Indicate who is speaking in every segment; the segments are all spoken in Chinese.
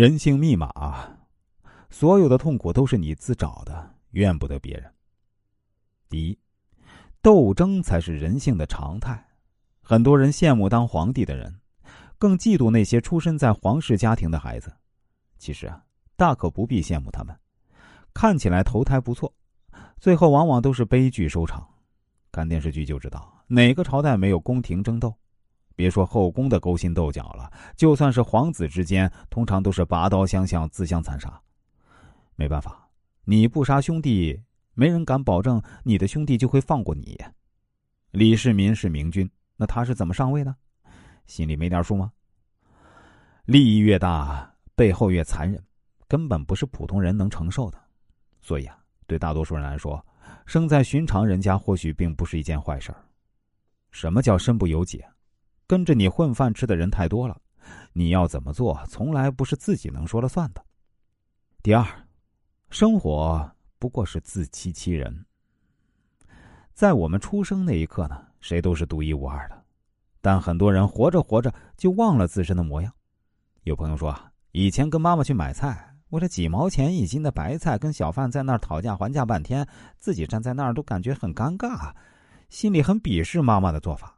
Speaker 1: 人性密码，所有的痛苦都是你自找的，怨不得别人。第一，斗争才是人性的常态。很多人羡慕当皇帝的人，更嫉妒那些出身在皇室家庭的孩子。其实啊，大可不必羡慕他们。看起来投胎不错，最后往往都是悲剧收场。看电视剧就知道，哪个朝代没有宫廷争斗？别说后宫的勾心斗角了，就算是皇子之间，通常都是拔刀相向、自相残杀。没办法，你不杀兄弟，没人敢保证你的兄弟就会放过你。李世民是明君。那他是怎么上位的？心里没点数吗？利益越大，背后越残忍，根本不是普通人能承受的。所以啊，对大多数人来说，生在寻常人家或许并不是一件坏事儿。什么叫身不由己？跟着你混饭吃的人太多了，你要怎么做，从来不是自己能说了算的。第二，生活不过是自欺欺人。在我们出生那一刻呢？谁都是独一无二的，但很多人活着活着就忘了自身的模样。有朋友说，以前跟妈妈去买菜，为了几毛钱一斤的白菜，跟小贩在那儿讨价还价半天，自己站在那儿都感觉很尴尬，心里很鄙视妈妈的做法。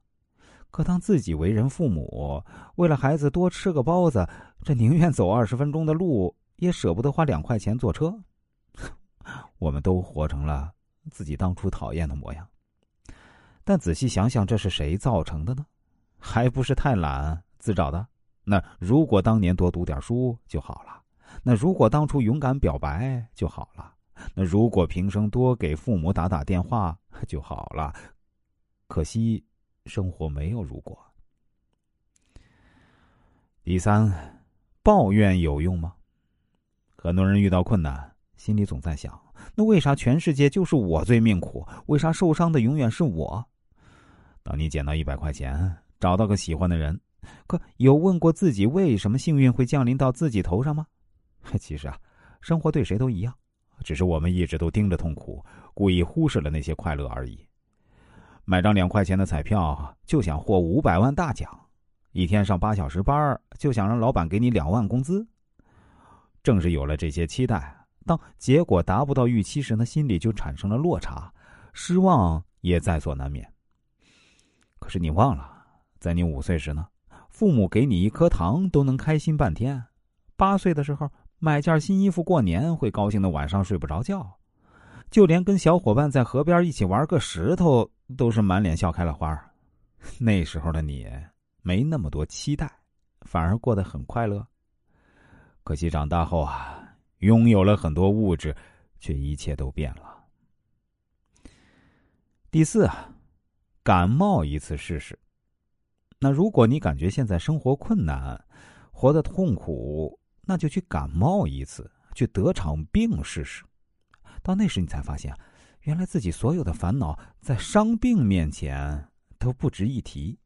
Speaker 1: 可当自己为人父母，为了孩子多吃个包子，这宁愿走二十分钟的路，也舍不得花两块钱坐车。我们都活成了自己当初讨厌的模样。但仔细想想，这是谁造成的呢？还不是太懒自找的。那如果当年多读点书就好了；那如果当初勇敢表白就好了；那如果平生多给父母打打电话就好了。可惜，生活没有如果。第三，抱怨有用吗？很多人遇到困难，心里总在想：那为啥全世界就是我最命苦？为啥受伤的永远是我？当你捡到一百块钱，找到个喜欢的人，可有问过自己为什么幸运会降临到自己头上吗？其实啊，生活对谁都一样，只是我们一直都盯着痛苦，故意忽视了那些快乐而已。买张两块钱的彩票就想获五百万大奖，一天上八小时班就想让老板给你两万工资。正是有了这些期待，当结果达不到预期时，呢，心里就产生了落差，失望也在所难免。可是你忘了，在你五岁时呢，父母给你一颗糖都能开心半天；八岁的时候买件新衣服过年会高兴的晚上睡不着觉；就连跟小伙伴在河边一起玩个石头都是满脸笑开了花。那时候的你没那么多期待，反而过得很快乐。可惜长大后啊，拥有了很多物质，却一切都变了。第四啊。感冒一次试试。那如果你感觉现在生活困难，活得痛苦，那就去感冒一次，去得场病试试。到那时你才发现，原来自己所有的烦恼在伤病面前都不值一提。